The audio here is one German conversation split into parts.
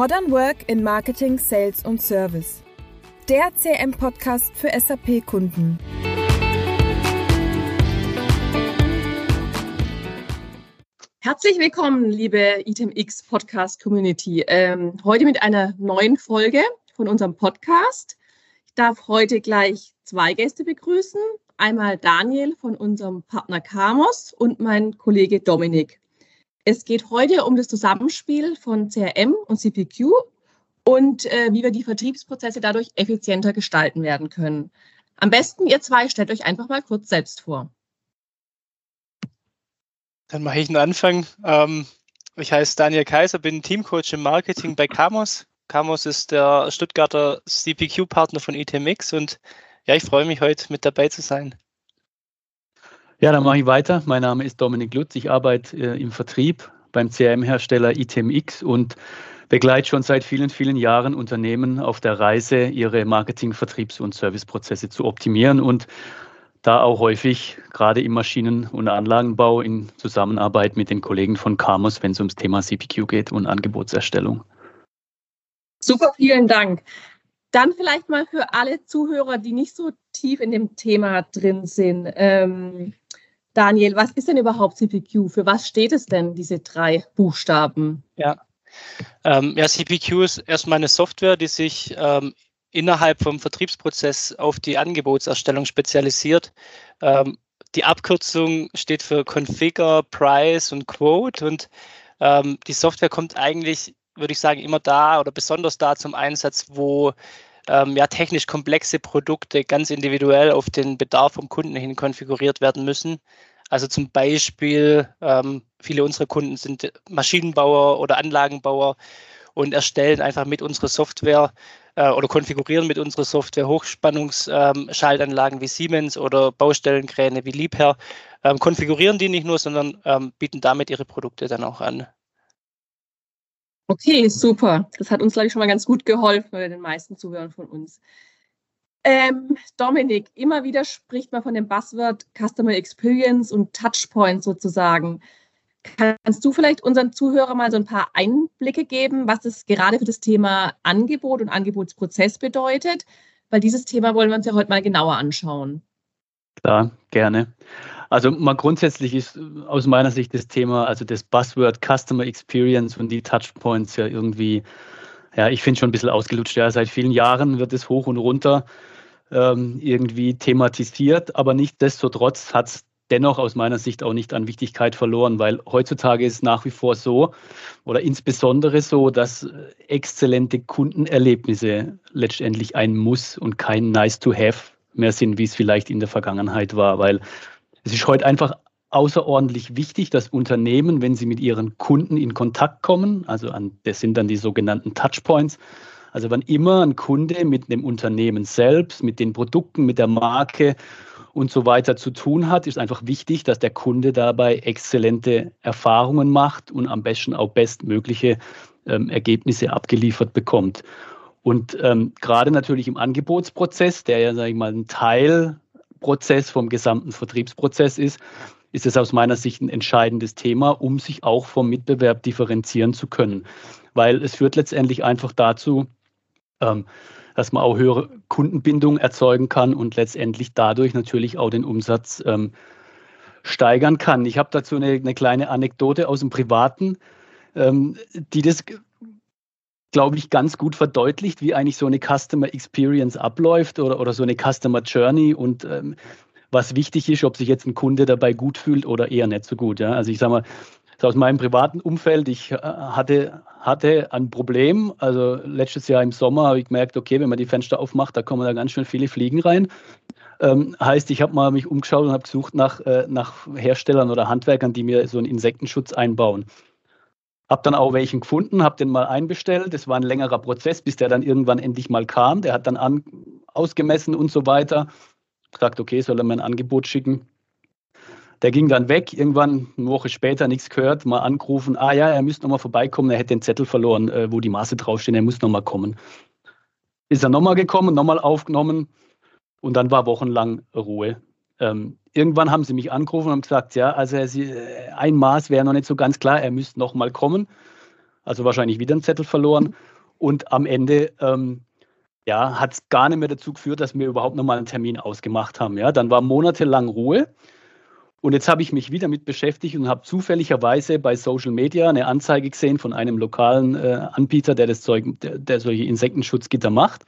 Modern Work in Marketing, Sales und Service. Der CM-Podcast für SAP-Kunden. Herzlich willkommen, liebe ITMX Podcast Community. Ähm, heute mit einer neuen Folge von unserem Podcast. Ich darf heute gleich zwei Gäste begrüßen. Einmal Daniel von unserem Partner Kamos und mein Kollege Dominik. Es geht heute um das Zusammenspiel von CRM und CPQ und äh, wie wir die Vertriebsprozesse dadurch effizienter gestalten werden können. Am besten, ihr zwei, stellt euch einfach mal kurz selbst vor. Dann mache ich einen Anfang. Ähm, ich heiße Daniel Kaiser, bin Teamcoach im Marketing bei Camos. Camos ist der Stuttgarter CPQ-Partner von ITMX und ja, ich freue mich heute mit dabei zu sein. Ja, dann mache ich weiter. Mein Name ist Dominik Lutz. Ich arbeite äh, im Vertrieb beim CRM-Hersteller ITMX und begleite schon seit vielen, vielen Jahren Unternehmen auf der Reise, ihre Marketing-, Vertriebs- und Serviceprozesse zu optimieren und da auch häufig gerade im Maschinen- und Anlagenbau in Zusammenarbeit mit den Kollegen von Camos, wenn es ums Thema CPQ geht und Angebotserstellung. Super, vielen Dank. Dann vielleicht mal für alle Zuhörer, die nicht so tief in dem Thema drin sind. Ähm, Daniel, was ist denn überhaupt CPQ? Für was steht es denn, diese drei Buchstaben? Ja, ähm, ja CPQ ist erstmal eine Software, die sich ähm, innerhalb vom Vertriebsprozess auf die Angebotserstellung spezialisiert. Ähm, die Abkürzung steht für Configure, Price und Quote und ähm, die Software kommt eigentlich, würde ich sagen, immer da oder besonders da zum Einsatz, wo ähm, ja, technisch komplexe Produkte ganz individuell auf den Bedarf vom Kunden hin konfiguriert werden müssen. Also zum Beispiel, ähm, viele unserer Kunden sind Maschinenbauer oder Anlagenbauer und erstellen einfach mit unserer Software äh, oder konfigurieren mit unserer Software Hochspannungsschaltanlagen ähm, wie Siemens oder Baustellenkräne wie Liebherr, ähm, konfigurieren die nicht nur, sondern ähm, bieten damit ihre Produkte dann auch an. Okay, super. Das hat uns, glaube ich, schon mal ganz gut geholfen bei den meisten Zuhörern von uns. Ähm, Dominik, immer wieder spricht man von dem Buzzword Customer Experience und Touchpoint sozusagen. Kannst du vielleicht unseren Zuhörern mal so ein paar Einblicke geben, was es gerade für das Thema Angebot und Angebotsprozess bedeutet? Weil dieses Thema wollen wir uns ja heute mal genauer anschauen. Klar, gerne. Also mal grundsätzlich ist aus meiner Sicht das Thema, also das Buzzword Customer Experience und die Touchpoints ja irgendwie, ja, ich finde schon ein bisschen ausgelutscht. Ja, seit vielen Jahren wird es hoch und runter ähm, irgendwie thematisiert, aber nichtsdestotrotz hat es dennoch aus meiner Sicht auch nicht an Wichtigkeit verloren, weil heutzutage ist nach wie vor so oder insbesondere so, dass exzellente Kundenerlebnisse letztendlich ein Muss und kein Nice to have mehr sind, wie es vielleicht in der Vergangenheit war, weil es ist heute einfach außerordentlich wichtig, dass Unternehmen, wenn sie mit ihren Kunden in Kontakt kommen, also an, das sind dann die sogenannten Touchpoints, also wann immer ein Kunde mit dem Unternehmen selbst, mit den Produkten, mit der Marke und so weiter zu tun hat, ist einfach wichtig, dass der Kunde dabei exzellente Erfahrungen macht und am besten auch bestmögliche ähm, Ergebnisse abgeliefert bekommt. Und ähm, gerade natürlich im Angebotsprozess, der ja, sage ich mal, ein Teilprozess vom gesamten Vertriebsprozess ist, ist es aus meiner Sicht ein entscheidendes Thema, um sich auch vom Mitbewerb differenzieren zu können. Weil es führt letztendlich einfach dazu, ähm, dass man auch höhere Kundenbindung erzeugen kann und letztendlich dadurch natürlich auch den Umsatz ähm, steigern kann. Ich habe dazu eine, eine, kleine Anekdote aus dem Privaten, ähm, die das, glaube ich, ganz gut verdeutlicht, wie eigentlich so eine Customer Experience abläuft oder, oder so eine Customer Journey und ähm, was wichtig ist, ob sich jetzt ein Kunde dabei gut fühlt oder eher nicht so gut. Ja? Also ich sage mal, aus meinem privaten Umfeld, ich äh, hatte, hatte ein Problem. Also letztes Jahr im Sommer habe ich gemerkt, okay, wenn man die Fenster aufmacht, da kommen da ganz schön viele Fliegen rein. Ähm, heißt, ich habe mal mich umgeschaut und habe gesucht nach, äh, nach Herstellern oder Handwerkern, die mir so einen Insektenschutz einbauen. Habe dann auch welchen gefunden, habe den mal einbestellt. Das war ein längerer Prozess, bis der dann irgendwann endlich mal kam. Der hat dann an, ausgemessen und so weiter. Gesagt, okay, soll er mir ein Angebot schicken. Der ging dann weg, irgendwann eine Woche später nichts gehört, mal angerufen, ah ja, er müsste nochmal vorbeikommen, er hätte den Zettel verloren, äh, wo die Maße draufstehen, er muss nochmal kommen. Ist er nochmal gekommen, nochmal aufgenommen und dann war wochenlang Ruhe. Ähm, irgendwann haben sie mich angerufen und gesagt, ja, also äh, ein Maß wäre noch nicht so ganz klar, er müsste nochmal kommen. also wahrscheinlich wieder einen Zettel verloren. Und am Ende ähm, ja, hat es gar nicht mehr dazu geführt, dass wir überhaupt nochmal einen Termin ausgemacht haben. Ja, dann war monatelang Ruhe. Und jetzt habe ich mich wieder mit beschäftigt und habe zufälligerweise bei Social Media eine Anzeige gesehen von einem lokalen äh, Anbieter, der, das Zeug, der, der solche Insektenschutzgitter macht.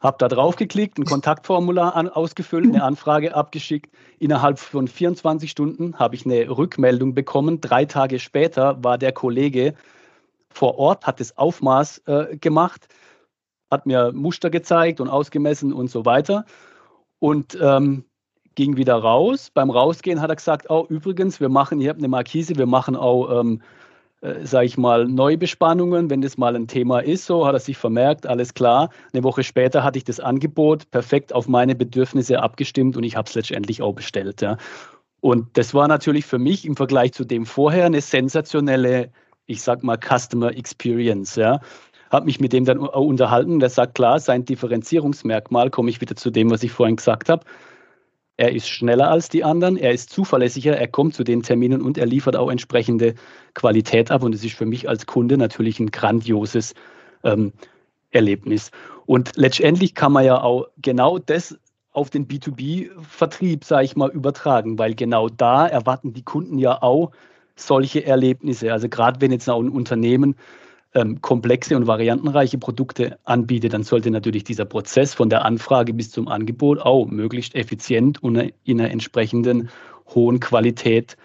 Habe da drauf geklickt, ein Kontaktformular an, ausgefüllt, eine Anfrage abgeschickt. Innerhalb von 24 Stunden habe ich eine Rückmeldung bekommen. Drei Tage später war der Kollege vor Ort, hat das Aufmaß äh, gemacht, hat mir Muster gezeigt und ausgemessen und so weiter. Und ähm, ging wieder raus. Beim Rausgehen hat er gesagt, oh, übrigens, wir machen, ihr habt eine Markise, wir machen auch, ähm, äh, sage ich mal, Neubespannungen, wenn das mal ein Thema ist. So hat er sich vermerkt, alles klar. Eine Woche später hatte ich das Angebot perfekt auf meine Bedürfnisse abgestimmt und ich habe es letztendlich auch bestellt. Ja. Und das war natürlich für mich im Vergleich zu dem vorher eine sensationelle, ich sag mal, Customer Experience. Ja habe mich mit dem dann unterhalten. Der sagt, klar, sein Differenzierungsmerkmal, komme ich wieder zu dem, was ich vorhin gesagt habe. Er ist schneller als die anderen, er ist zuverlässiger, er kommt zu den Terminen und er liefert auch entsprechende Qualität ab. Und es ist für mich als Kunde natürlich ein grandioses ähm, Erlebnis. Und letztendlich kann man ja auch genau das auf den B2B-Vertrieb, sage ich mal, übertragen, weil genau da erwarten die Kunden ja auch solche Erlebnisse. Also gerade wenn jetzt auch ein Unternehmen ähm, komplexe und variantenreiche Produkte anbietet, dann sollte natürlich dieser Prozess von der Anfrage bis zum Angebot auch möglichst effizient und in einer entsprechenden hohen Qualität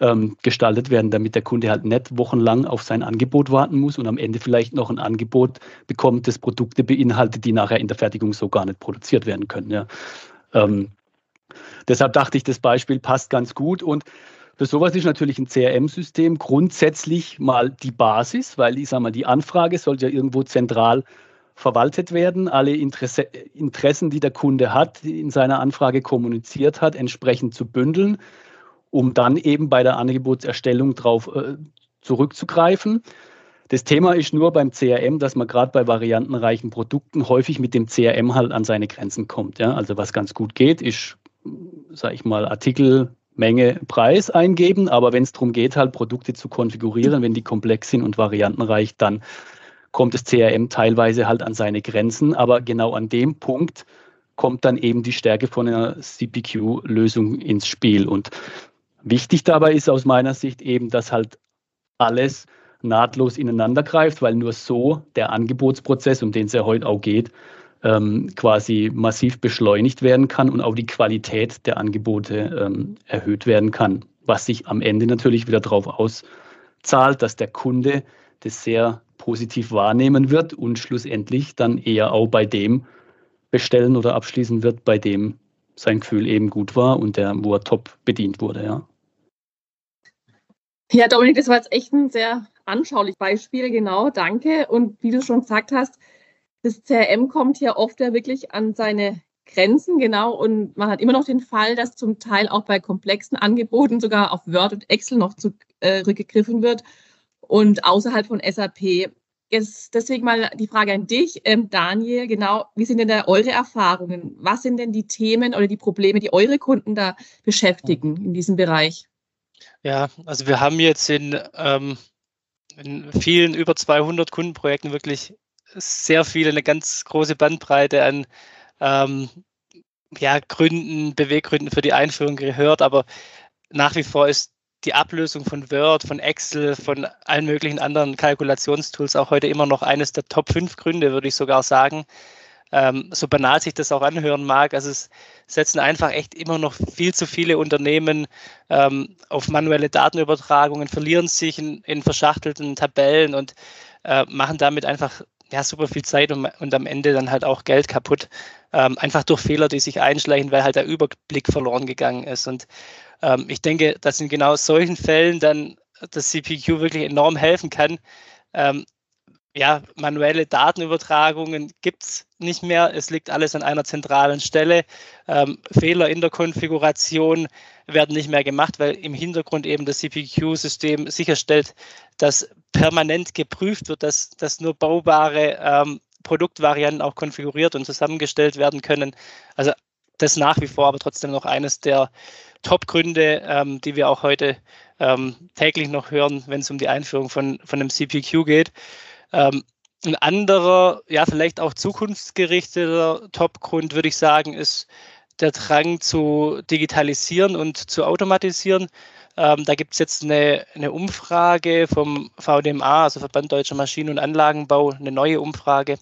ähm, gestaltet werden, damit der Kunde halt nicht wochenlang auf sein Angebot warten muss und am Ende vielleicht noch ein Angebot bekommt, das Produkte beinhaltet, die nachher in der Fertigung so gar nicht produziert werden können. Ja. Ähm, deshalb dachte ich, das Beispiel passt ganz gut und für sowas ist natürlich ein CRM-System grundsätzlich mal die Basis, weil ich sage mal, die Anfrage sollte ja irgendwo zentral verwaltet werden, alle Interesse, Interessen, die der Kunde hat, in seiner Anfrage kommuniziert hat, entsprechend zu bündeln, um dann eben bei der Angebotserstellung darauf äh, zurückzugreifen. Das Thema ist nur beim CRM, dass man gerade bei variantenreichen Produkten häufig mit dem CRM halt an seine Grenzen kommt. Ja? Also was ganz gut geht, ist, sage ich mal, Artikel Menge, Preis eingeben. Aber wenn es darum geht, halt Produkte zu konfigurieren, wenn die komplex sind und variantenreich, dann kommt das CRM teilweise halt an seine Grenzen. Aber genau an dem Punkt kommt dann eben die Stärke von einer CPQ-Lösung ins Spiel. Und wichtig dabei ist aus meiner Sicht eben, dass halt alles nahtlos ineinander greift, weil nur so der Angebotsprozess, um den es ja heute auch geht, ähm, quasi massiv beschleunigt werden kann und auch die Qualität der Angebote ähm, erhöht werden kann, was sich am Ende natürlich wieder darauf auszahlt, dass der Kunde das sehr positiv wahrnehmen wird und schlussendlich dann eher auch bei dem bestellen oder abschließen wird, bei dem sein Gefühl eben gut war und der, wo er top bedient wurde, ja. Ja, Dominik, das war jetzt echt ein sehr anschauliches Beispiel, genau, danke. Und wie du schon gesagt hast, das CRM kommt hier oft ja wirklich an seine Grenzen, genau. Und man hat immer noch den Fall, dass zum Teil auch bei komplexen Angeboten sogar auf Word und Excel noch zurückgegriffen äh, wird und außerhalb von SAP. Jetzt deswegen mal die Frage an dich, ähm, Daniel, genau, wie sind denn da eure Erfahrungen? Was sind denn die Themen oder die Probleme, die eure Kunden da beschäftigen in diesem Bereich? Ja, also wir haben jetzt in, ähm, in vielen über 200 Kundenprojekten wirklich sehr viele, eine ganz große Bandbreite an ähm, ja, Gründen, Beweggründen für die Einführung gehört, aber nach wie vor ist die Ablösung von Word, von Excel, von allen möglichen anderen Kalkulationstools auch heute immer noch eines der Top 5 Gründe, würde ich sogar sagen. Ähm, so banal sich das auch anhören mag. Also es setzen einfach echt immer noch viel zu viele Unternehmen ähm, auf manuelle Datenübertragungen, verlieren sich in, in verschachtelten Tabellen und äh, machen damit einfach ja, super viel Zeit und, und am Ende dann halt auch Geld kaputt. Ähm, einfach durch Fehler, die sich einschleichen, weil halt der Überblick verloren gegangen ist. Und ähm, ich denke, dass in genau solchen Fällen dann das CPQ wirklich enorm helfen kann, ähm, ja, manuelle Datenübertragungen gibt es nicht mehr. Es liegt alles an einer zentralen Stelle. Ähm, Fehler in der Konfiguration werden nicht mehr gemacht, weil im Hintergrund eben das CPQ-System sicherstellt, dass permanent geprüft wird, dass, dass nur baubare ähm, Produktvarianten auch konfiguriert und zusammengestellt werden können. Also das nach wie vor aber trotzdem noch eines der Top-Gründe, ähm, die wir auch heute ähm, täglich noch hören, wenn es um die Einführung von, von einem CPQ geht. Ähm, ein anderer, ja, vielleicht auch zukunftsgerichteter Top-Grund, würde ich sagen, ist der Drang zu digitalisieren und zu automatisieren. Ähm, da gibt es jetzt eine, eine, Umfrage vom VDMA, also Verband Deutscher Maschinen- und Anlagenbau, eine neue Umfrage,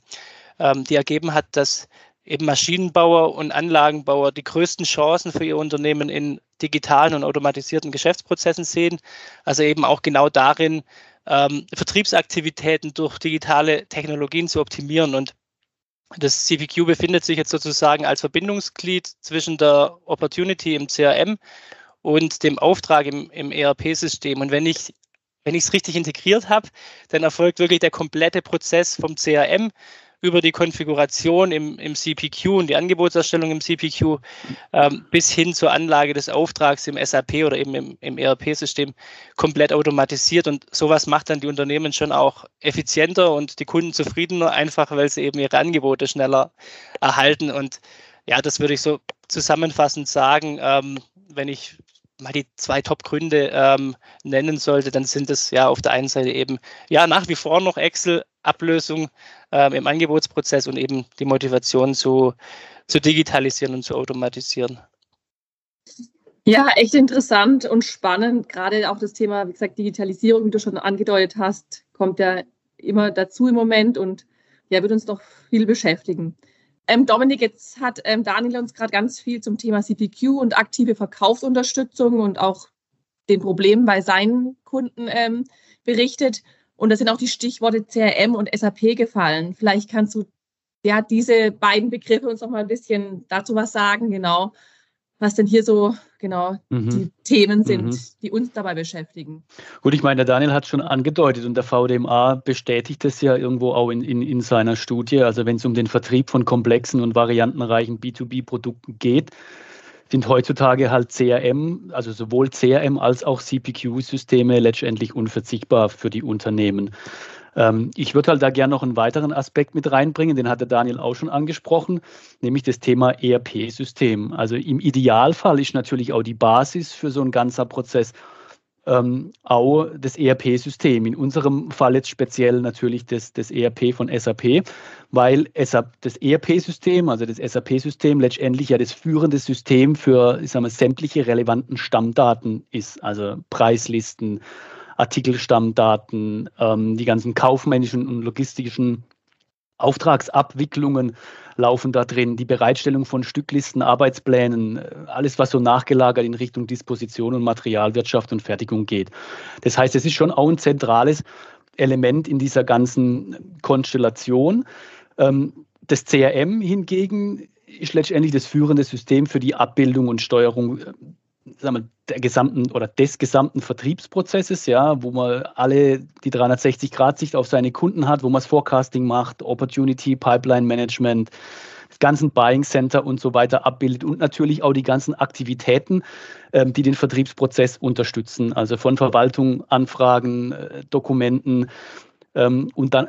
ähm, die ergeben hat, dass eben Maschinenbauer und Anlagenbauer die größten Chancen für ihr Unternehmen in digitalen und automatisierten Geschäftsprozessen sehen. Also eben auch genau darin, ähm, Vertriebsaktivitäten durch digitale Technologien zu optimieren. Und das CPQ befindet sich jetzt sozusagen als Verbindungsglied zwischen der Opportunity im CRM und dem Auftrag im, im ERP-System. Und wenn ich wenn ich es richtig integriert habe, dann erfolgt wirklich der komplette Prozess vom CRM über die Konfiguration im, im CPQ und die Angebotserstellung im CPQ ähm, bis hin zur Anlage des Auftrags im SAP oder eben im, im ERP-System komplett automatisiert. Und sowas macht dann die Unternehmen schon auch effizienter und die Kunden zufriedener, einfach weil sie eben ihre Angebote schneller erhalten. Und ja, das würde ich so zusammenfassend sagen, ähm, wenn ich mal die zwei Top-Gründe ähm, nennen sollte, dann sind es ja auf der einen Seite eben ja nach wie vor noch Excel-Ablösung ähm, im Angebotsprozess und eben die Motivation zu, zu digitalisieren und zu automatisieren. Ja, echt interessant und spannend. Gerade auch das Thema, wie gesagt, Digitalisierung, wie du schon angedeutet hast, kommt ja immer dazu im Moment und ja, wird uns noch viel beschäftigen. Ähm, Dominik, jetzt hat ähm, Daniel uns gerade ganz viel zum Thema CPQ und aktive Verkaufsunterstützung und auch den Problemen bei seinen Kunden ähm, berichtet. Und da sind auch die Stichworte CRM und SAP gefallen. Vielleicht kannst du ja diese beiden Begriffe uns noch mal ein bisschen dazu was sagen, genau, was denn hier so genau mhm. die Themen sind, mhm. die uns dabei beschäftigen. Gut, ich meine, der Daniel hat schon angedeutet und der VDMA bestätigt das ja irgendwo auch in, in, in seiner Studie. Also wenn es um den Vertrieb von komplexen und variantenreichen B2B-Produkten geht, sind heutzutage halt CRM, also sowohl CRM als auch CPQ-Systeme letztendlich unverzichtbar für die Unternehmen. Ähm, ich würde halt da gerne noch einen weiteren Aspekt mit reinbringen, den hat der Daniel auch schon angesprochen, nämlich das Thema ERP-System. Also im Idealfall ist natürlich auch die Basis für so ein ganzer Prozess ähm, auch das ERP-System. In unserem Fall jetzt speziell natürlich das, das ERP von SAP, weil SAP, das ERP-System, also das SAP-System, letztendlich ja das führende System für ich sag mal, sämtliche relevanten Stammdaten ist, also Preislisten, Artikelstammdaten, ähm, die ganzen kaufmännischen und logistischen Auftragsabwicklungen laufen da drin, die Bereitstellung von Stücklisten, Arbeitsplänen, äh, alles, was so nachgelagert in Richtung Disposition und Materialwirtschaft und Fertigung geht. Das heißt, es ist schon auch ein zentrales Element in dieser ganzen Konstellation. Ähm, das CRM hingegen ist letztendlich das führende System für die Abbildung und Steuerung äh, sagen wir, der gesamten oder des gesamten Vertriebsprozesses, ja, wo man alle die 360-Grad-Sicht auf seine Kunden hat, wo man das Forecasting macht, Opportunity, Pipeline Management, das ganzen Buying Center und so weiter abbildet und natürlich auch die ganzen Aktivitäten, ähm, die den Vertriebsprozess unterstützen, also von Verwaltung, Anfragen, äh, Dokumenten ähm, und dann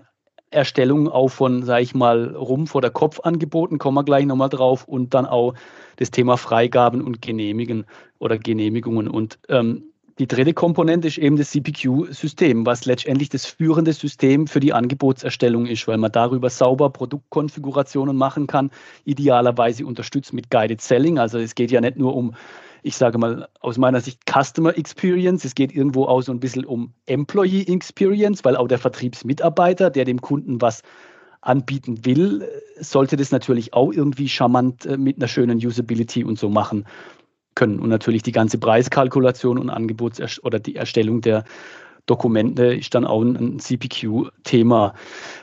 Erstellung auch von, sage ich mal, Rumpf- oder Kopfangeboten, kommen wir gleich nochmal drauf, und dann auch das Thema Freigaben und Genehmigen oder Genehmigungen. Und ähm, die dritte Komponente ist eben das CPQ-System, was letztendlich das führende System für die Angebotserstellung ist, weil man darüber sauber Produktkonfigurationen machen kann, idealerweise unterstützt mit Guided Selling. Also es geht ja nicht nur um ich sage mal aus meiner Sicht Customer Experience. Es geht irgendwo auch so ein bisschen um Employee Experience, weil auch der Vertriebsmitarbeiter, der dem Kunden was anbieten will, sollte das natürlich auch irgendwie charmant äh, mit einer schönen Usability und so machen können. Und natürlich die ganze Preiskalkulation und Angebots- oder die Erstellung der Dokumente ist dann auch ein CPQ-Thema.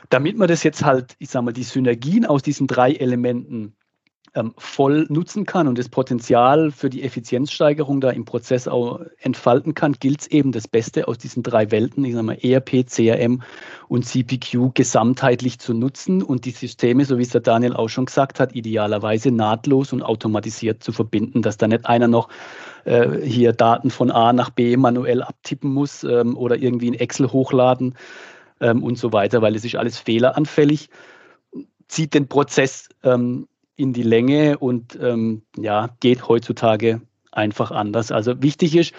Damit man das jetzt halt, ich sage mal, die Synergien aus diesen drei Elementen ähm, voll nutzen kann und das Potenzial für die Effizienzsteigerung da im Prozess auch entfalten kann, gilt es eben das Beste aus diesen drei Welten, ich sage mal ERP, CRM und CPQ gesamtheitlich zu nutzen und die Systeme, so wie es der Daniel auch schon gesagt hat, idealerweise nahtlos und automatisiert zu verbinden, dass da nicht einer noch äh, hier Daten von A nach B manuell abtippen muss ähm, oder irgendwie in Excel hochladen ähm, und so weiter, weil es ist alles fehleranfällig, zieht den Prozess ähm, in die Länge und ähm, ja, geht heutzutage einfach anders. Also wichtig ist,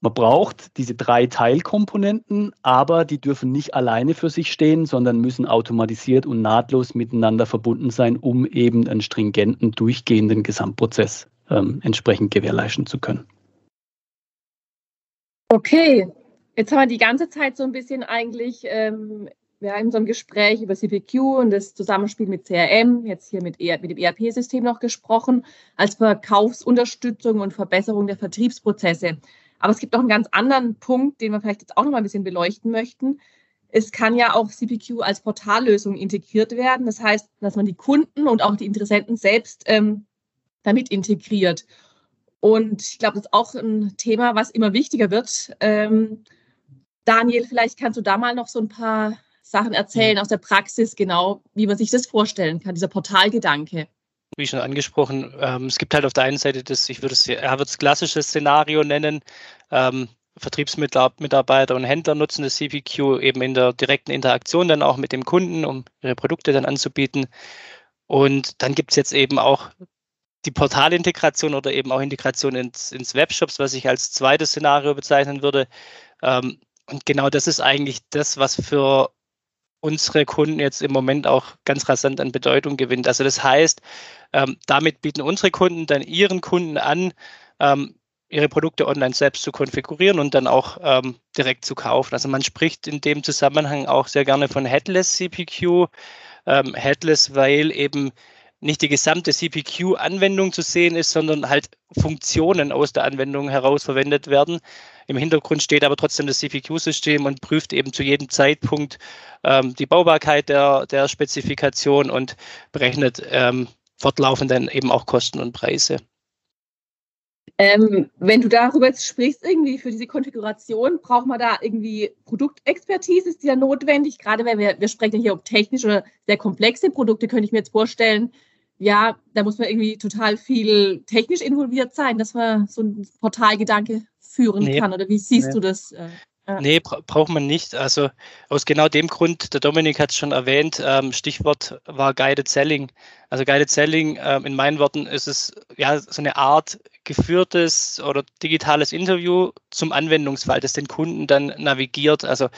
man braucht diese drei Teilkomponenten, aber die dürfen nicht alleine für sich stehen, sondern müssen automatisiert und nahtlos miteinander verbunden sein, um eben einen stringenten, durchgehenden Gesamtprozess ähm, entsprechend gewährleisten zu können. Okay, jetzt haben wir die ganze Zeit so ein bisschen eigentlich ähm, ja, in unserem Gespräch über CPQ und das Zusammenspiel mit CRM, jetzt hier mit, ER, mit dem ERP-System noch gesprochen, als Verkaufsunterstützung und Verbesserung der Vertriebsprozesse. Aber es gibt noch einen ganz anderen Punkt, den wir vielleicht jetzt auch noch mal ein bisschen beleuchten möchten. Es kann ja auch CPQ als Portallösung integriert werden. Das heißt, dass man die Kunden und auch die Interessenten selbst ähm, damit integriert. Und ich glaube, das ist auch ein Thema, was immer wichtiger wird. Ähm, Daniel, vielleicht kannst du da mal noch so ein paar Sachen erzählen aus der Praxis, genau, wie man sich das vorstellen kann, dieser Portalgedanke wie schon angesprochen, ähm, es gibt halt auf der einen Seite das, ich würde es, er wird es klassisches Szenario nennen. Ähm, Vertriebsmitarbeiter und Händler nutzen das CPQ eben in der direkten Interaktion dann auch mit dem Kunden, um ihre Produkte dann anzubieten. Und dann gibt es jetzt eben auch die Portalintegration oder eben auch Integration ins, ins Webshops, was ich als zweites Szenario bezeichnen würde. Ähm, und genau das ist eigentlich das, was für unsere Kunden jetzt im Moment auch ganz rasant an Bedeutung gewinnt. Also das heißt, ähm, damit bieten unsere Kunden dann ihren Kunden an, ähm, ihre Produkte online selbst zu konfigurieren und dann auch ähm, direkt zu kaufen. Also man spricht in dem Zusammenhang auch sehr gerne von Headless CPQ. Ähm, Headless, weil eben nicht die gesamte CPQ-Anwendung zu sehen ist, sondern halt Funktionen aus der Anwendung heraus verwendet werden. Im Hintergrund steht aber trotzdem das CPQ-System und prüft eben zu jedem Zeitpunkt ähm, die Baubarkeit der, der Spezifikation und berechnet ähm, fortlaufend dann eben auch Kosten und Preise. Ähm, wenn du darüber jetzt sprichst, irgendwie für diese Konfiguration, braucht man da irgendwie Produktexpertise? Ist die ja notwendig? Gerade wenn wir, wir sprechen hier um technisch oder sehr komplexe Produkte, könnte ich mir jetzt vorstellen, ja, da muss man irgendwie total viel technisch involviert sein, dass man so ein Portalgedanke führen nee, kann. Oder wie siehst nee. du das? Äh, ja. Nee, bra braucht man nicht. Also aus genau dem Grund, der Dominik hat es schon erwähnt, ähm, Stichwort war Guided Selling. Also Guided Selling, ähm, in meinen Worten, ist es ja so eine Art geführtes oder digitales Interview zum Anwendungsfall, das den Kunden dann navigiert. Also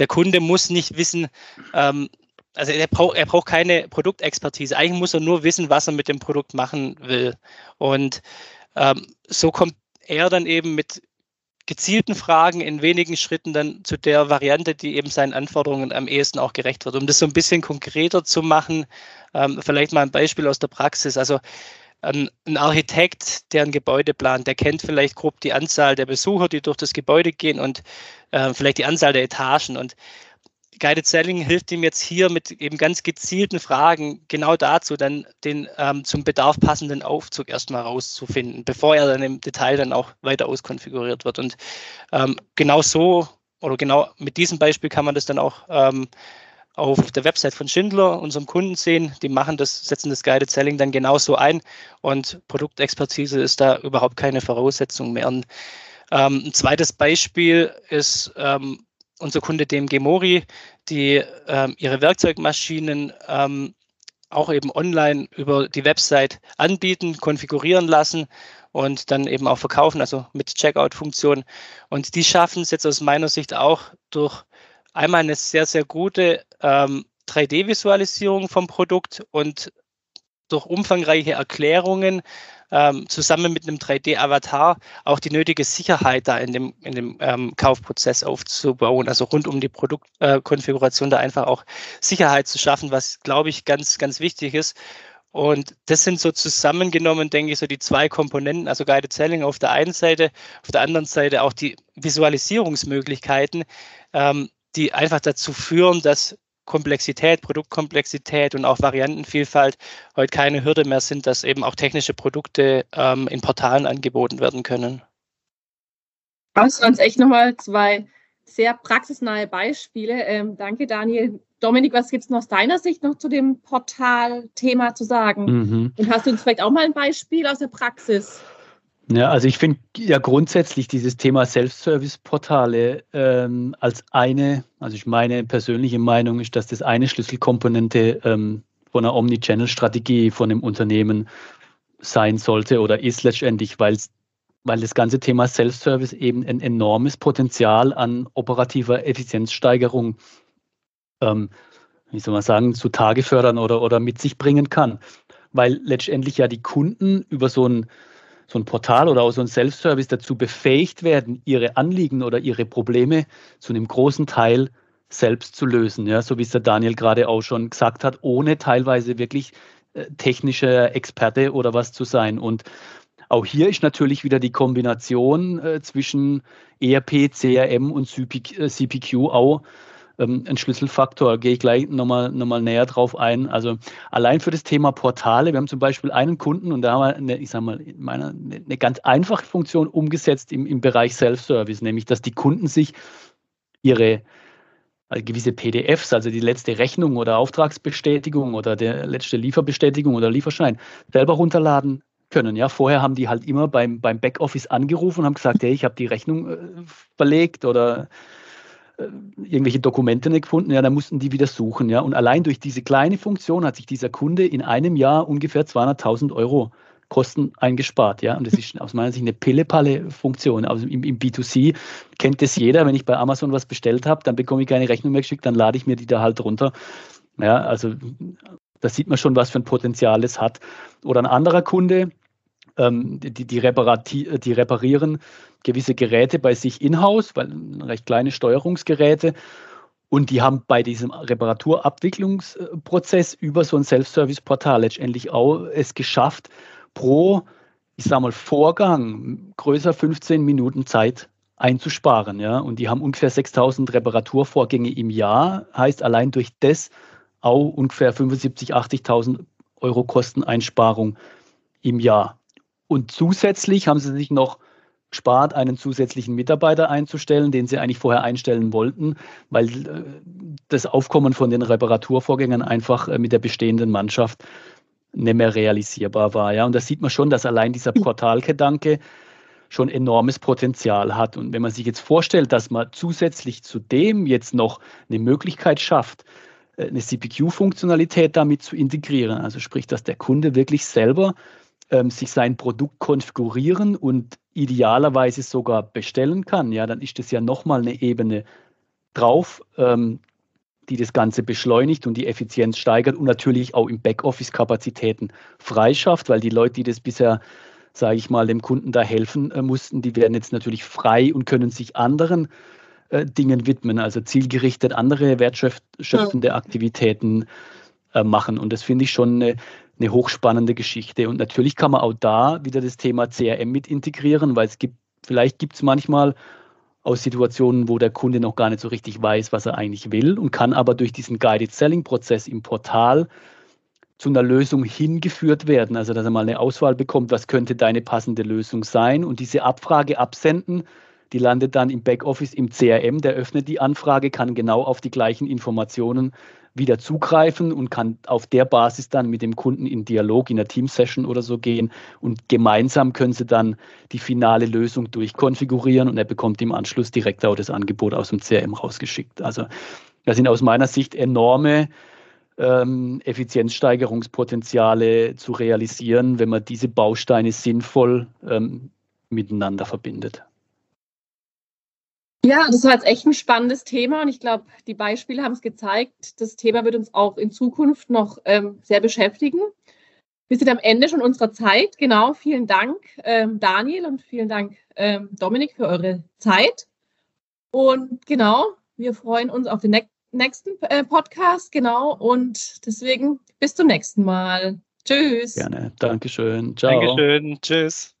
der Kunde muss nicht wissen, ähm, also er braucht, er braucht keine Produktexpertise. Eigentlich muss er nur wissen, was er mit dem Produkt machen will. Und ähm, so kommt er dann eben mit gezielten Fragen in wenigen Schritten dann zu der Variante, die eben seinen Anforderungen am ehesten auch gerecht wird. Um das so ein bisschen konkreter zu machen, ähm, vielleicht mal ein Beispiel aus der Praxis. Also ein, ein Architekt, der ein Gebäude plant, der kennt vielleicht grob die Anzahl der Besucher, die durch das Gebäude gehen und äh, vielleicht die Anzahl der Etagen. Und Guided Selling hilft ihm jetzt hier mit eben ganz gezielten Fragen genau dazu, dann den ähm, zum Bedarf passenden Aufzug erstmal rauszufinden, bevor er dann im Detail dann auch weiter auskonfiguriert wird. Und ähm, genau so oder genau mit diesem Beispiel kann man das dann auch ähm, auf der Website von Schindler, unserem Kunden sehen. Die machen das, setzen das Guided Selling dann genauso ein und Produktexpertise ist da überhaupt keine Voraussetzung mehr. Und, ähm, ein zweites Beispiel ist ähm, unser Kunde DMG Mori, die ähm, ihre Werkzeugmaschinen ähm, auch eben online über die Website anbieten, konfigurieren lassen und dann eben auch verkaufen, also mit Checkout-Funktion. Und die schaffen es jetzt aus meiner Sicht auch durch einmal eine sehr, sehr gute ähm, 3D-Visualisierung vom Produkt und durch umfangreiche Erklärungen ähm, zusammen mit einem 3D-Avatar auch die nötige Sicherheit da in dem, in dem ähm, Kaufprozess aufzubauen, also rund um die Produktkonfiguration äh, da einfach auch Sicherheit zu schaffen, was, glaube ich, ganz, ganz wichtig ist. Und das sind so zusammengenommen, denke ich, so die zwei Komponenten, also Guided Selling auf der einen Seite, auf der anderen Seite auch die Visualisierungsmöglichkeiten, ähm, die einfach dazu führen, dass Komplexität, Produktkomplexität und auch Variantenvielfalt heute keine Hürde mehr sind, dass eben auch technische Produkte ähm, in Portalen angeboten werden können. Das waren echt nochmal zwei sehr praxisnahe Beispiele. Ähm, danke, Daniel. Dominik, was gibt es aus deiner Sicht noch zu dem Portal-Thema zu sagen? Mhm. Und hast du uns vielleicht auch mal ein Beispiel aus der Praxis? Ja, also ich finde ja grundsätzlich dieses Thema Self-Service-Portale ähm, als eine, also ich meine persönliche Meinung ist, dass das eine Schlüsselkomponente ähm, von einer Omnichannel-Strategie von einem Unternehmen sein sollte oder ist letztendlich, weil weil das ganze Thema Self-Service eben ein enormes Potenzial an operativer Effizienzsteigerung, ähm, wie soll man sagen, zutage fördern oder, oder mit sich bringen kann. Weil letztendlich ja die Kunden über so ein, so ein Portal oder auch so ein Self-Service dazu befähigt werden, ihre Anliegen oder ihre Probleme zu einem großen Teil selbst zu lösen. Ja, so wie es der Daniel gerade auch schon gesagt hat, ohne teilweise wirklich äh, technischer Experte oder was zu sein. Und auch hier ist natürlich wieder die Kombination äh, zwischen ERP, CRM und CPQ äh, auch ähm, ein Schlüsselfaktor. Gehe ich gleich nochmal noch mal näher drauf ein. Also allein für das Thema Portale, wir haben zum Beispiel einen Kunden und da haben wir, eine, ich sage mal, meine, eine ganz einfache Funktion umgesetzt im, im Bereich Self-Service, nämlich dass die Kunden sich ihre also gewisse PDFs, also die letzte Rechnung oder Auftragsbestätigung oder der letzte Lieferbestätigung oder Lieferschein selber runterladen können. Ja, vorher haben die halt immer beim, beim Backoffice angerufen und haben gesagt, hey, ich habe die Rechnung äh, verlegt oder irgendwelche Dokumente nicht gefunden. Ja, dann mussten die wieder suchen. Ja, und allein durch diese kleine Funktion hat sich dieser Kunde in einem Jahr ungefähr 200.000 Euro Kosten eingespart. Ja? Und das ist aus meiner Sicht eine Pille-Palle-Funktion. Also im, im, B2C kennt das jeder. Wenn ich bei Amazon was bestellt habe, dann bekomme ich keine Rechnung mehr geschickt, dann lade ich mir die da halt runter. Ja, also da sieht man schon, was für ein Potenzial es hat. Oder ein anderer Kunde, ähm, die, die, die reparieren gewisse Geräte bei sich in-house, weil recht kleine Steuerungsgeräte. Und die haben bei diesem Reparaturabwicklungsprozess über so ein Self-Service-Portal letztendlich auch es geschafft, pro, ich sag mal, Vorgang größer 15 Minuten Zeit einzusparen. Ja? Und die haben ungefähr 6000 Reparaturvorgänge im Jahr, heißt allein durch das auch ungefähr 75.000, 80.000 Euro Kosteneinsparung im Jahr. Und zusätzlich haben sie sich noch gespart, einen zusätzlichen Mitarbeiter einzustellen, den sie eigentlich vorher einstellen wollten, weil äh, das Aufkommen von den Reparaturvorgängen einfach äh, mit der bestehenden Mannschaft nicht mehr realisierbar war. Ja? Und da sieht man schon, dass allein dieser Portalgedanke schon enormes Potenzial hat. Und wenn man sich jetzt vorstellt, dass man zusätzlich zu dem jetzt noch eine Möglichkeit schafft, äh, eine CPQ-Funktionalität damit zu integrieren, also sprich, dass der Kunde wirklich selber ähm, sich sein Produkt konfigurieren und idealerweise sogar bestellen kann, ja, dann ist das ja nochmal eine Ebene drauf, ähm, die das Ganze beschleunigt und die Effizienz steigert und natürlich auch im Backoffice Kapazitäten freischafft, weil die Leute, die das bisher, sage ich mal, dem Kunden da helfen äh, mussten, die werden jetzt natürlich frei und können sich anderen äh, Dingen widmen, also zielgerichtet andere wertschöpfende. Aktivitäten äh, machen. Und das finde ich schon eine, eine hochspannende Geschichte. Und natürlich kann man auch da wieder das Thema CRM mit integrieren, weil es gibt, vielleicht gibt es manchmal aus Situationen, wo der Kunde noch gar nicht so richtig weiß, was er eigentlich will und kann aber durch diesen Guided Selling Prozess im Portal zu einer Lösung hingeführt werden. Also, dass er mal eine Auswahl bekommt, was könnte deine passende Lösung sein und diese Abfrage absenden. Die landet dann im Backoffice im CRM, der öffnet die Anfrage, kann genau auf die gleichen Informationen wieder zugreifen und kann auf der Basis dann mit dem Kunden in Dialog, in einer Team-Session oder so gehen und gemeinsam können sie dann die finale Lösung durchkonfigurieren und er bekommt im Anschluss direkt auch das Angebot aus dem CRM rausgeschickt. Also das sind aus meiner Sicht enorme ähm, Effizienzsteigerungspotenziale zu realisieren, wenn man diese Bausteine sinnvoll ähm, miteinander verbindet. Ja, das war jetzt echt ein spannendes Thema und ich glaube, die Beispiele haben es gezeigt. Das Thema wird uns auch in Zukunft noch ähm, sehr beschäftigen. Wir sind am Ende schon unserer Zeit. Genau, vielen Dank, ähm, Daniel, und vielen Dank, ähm, Dominik, für eure Zeit. Und genau, wir freuen uns auf den ne nächsten äh, Podcast. Genau, und deswegen bis zum nächsten Mal. Tschüss. Gerne. Dankeschön. Ciao. Dankeschön. Tschüss.